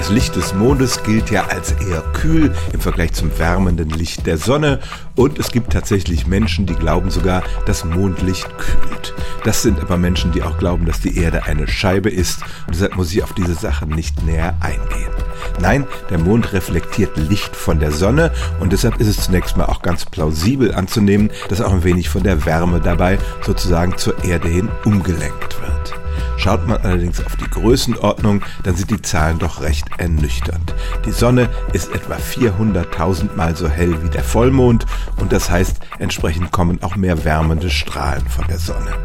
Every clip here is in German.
Das Licht des Mondes gilt ja als eher kühl im Vergleich zum wärmenden Licht der Sonne und es gibt tatsächlich Menschen, die glauben sogar, dass Mondlicht kühlt. Das sind aber Menschen, die auch glauben, dass die Erde eine Scheibe ist und deshalb muss ich auf diese Sache nicht näher eingehen. Nein, der Mond reflektiert Licht von der Sonne und deshalb ist es zunächst mal auch ganz plausibel anzunehmen, dass auch ein wenig von der Wärme dabei sozusagen zur Erde hin umgelenkt wird. Schaut man allerdings auf die Größenordnung, dann sind die Zahlen doch recht ernüchternd. Die Sonne ist etwa 400.000 Mal so hell wie der Vollmond und das heißt, entsprechend kommen auch mehr wärmende Strahlen von der Sonne.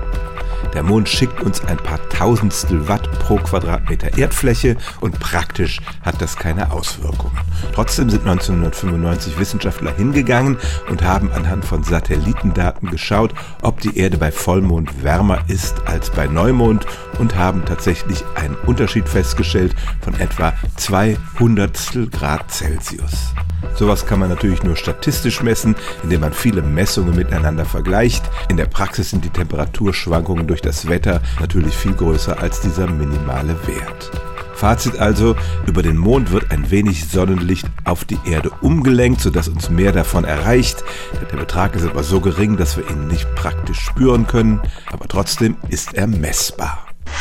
Der Mond schickt uns ein paar Tausendstel Watt pro Quadratmeter Erdfläche und praktisch hat das keine Auswirkungen. Trotzdem sind 1995 Wissenschaftler hingegangen und haben anhand von Satellitendaten geschaut, ob die Erde bei Vollmond wärmer ist als bei Neumond und haben tatsächlich einen Unterschied festgestellt von etwa 200 Grad Celsius. Sowas kann man natürlich nur statistisch messen, indem man viele Messungen miteinander vergleicht. In der Praxis sind die Temperaturschwankungen durch das Wetter natürlich viel größer als dieser minimale Wert. Fazit also, über den Mond wird ein wenig Sonnenlicht auf die Erde umgelenkt, sodass uns mehr davon erreicht. Der Betrag ist aber so gering, dass wir ihn nicht praktisch spüren können, aber trotzdem ist er messbar.